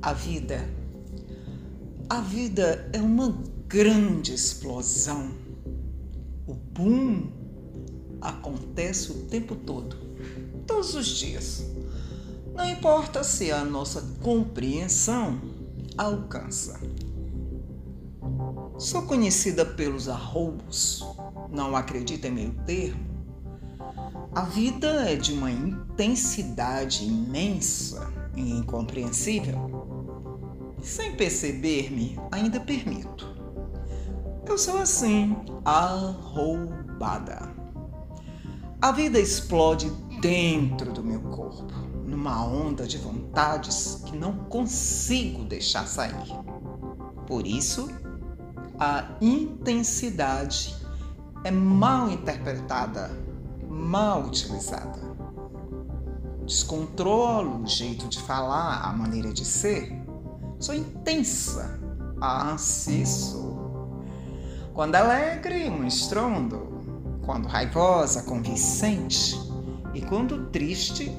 A vida. A vida é uma grande explosão. O boom acontece o tempo todo, todos os dias. Não importa se a nossa compreensão alcança. Sou conhecida pelos arroubos, não acredita em meio termo. A vida é de uma intensidade imensa e incompreensível. Sem perceber-me, ainda permito. Eu sou assim, arroubada. A vida explode dentro do meu corpo, numa onda de vontades que não consigo deixar sair. Por isso, a intensidade é mal interpretada, mal utilizada. Descontrolo o jeito de falar, a maneira de ser. Sou intensa. Ah, sim, sou. Quando alegre, um estrondo. Quando raivosa, convincente. E quando triste,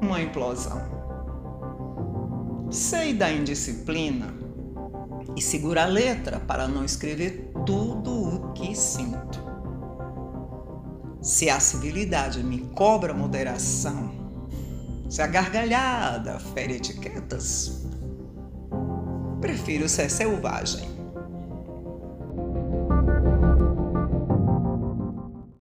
uma implosão. Sei da indisciplina e seguro a letra para não escrever tudo o que sinto. Se a civilidade me cobra moderação, se a gargalhada fere etiquetas, prefiro ser selvagem.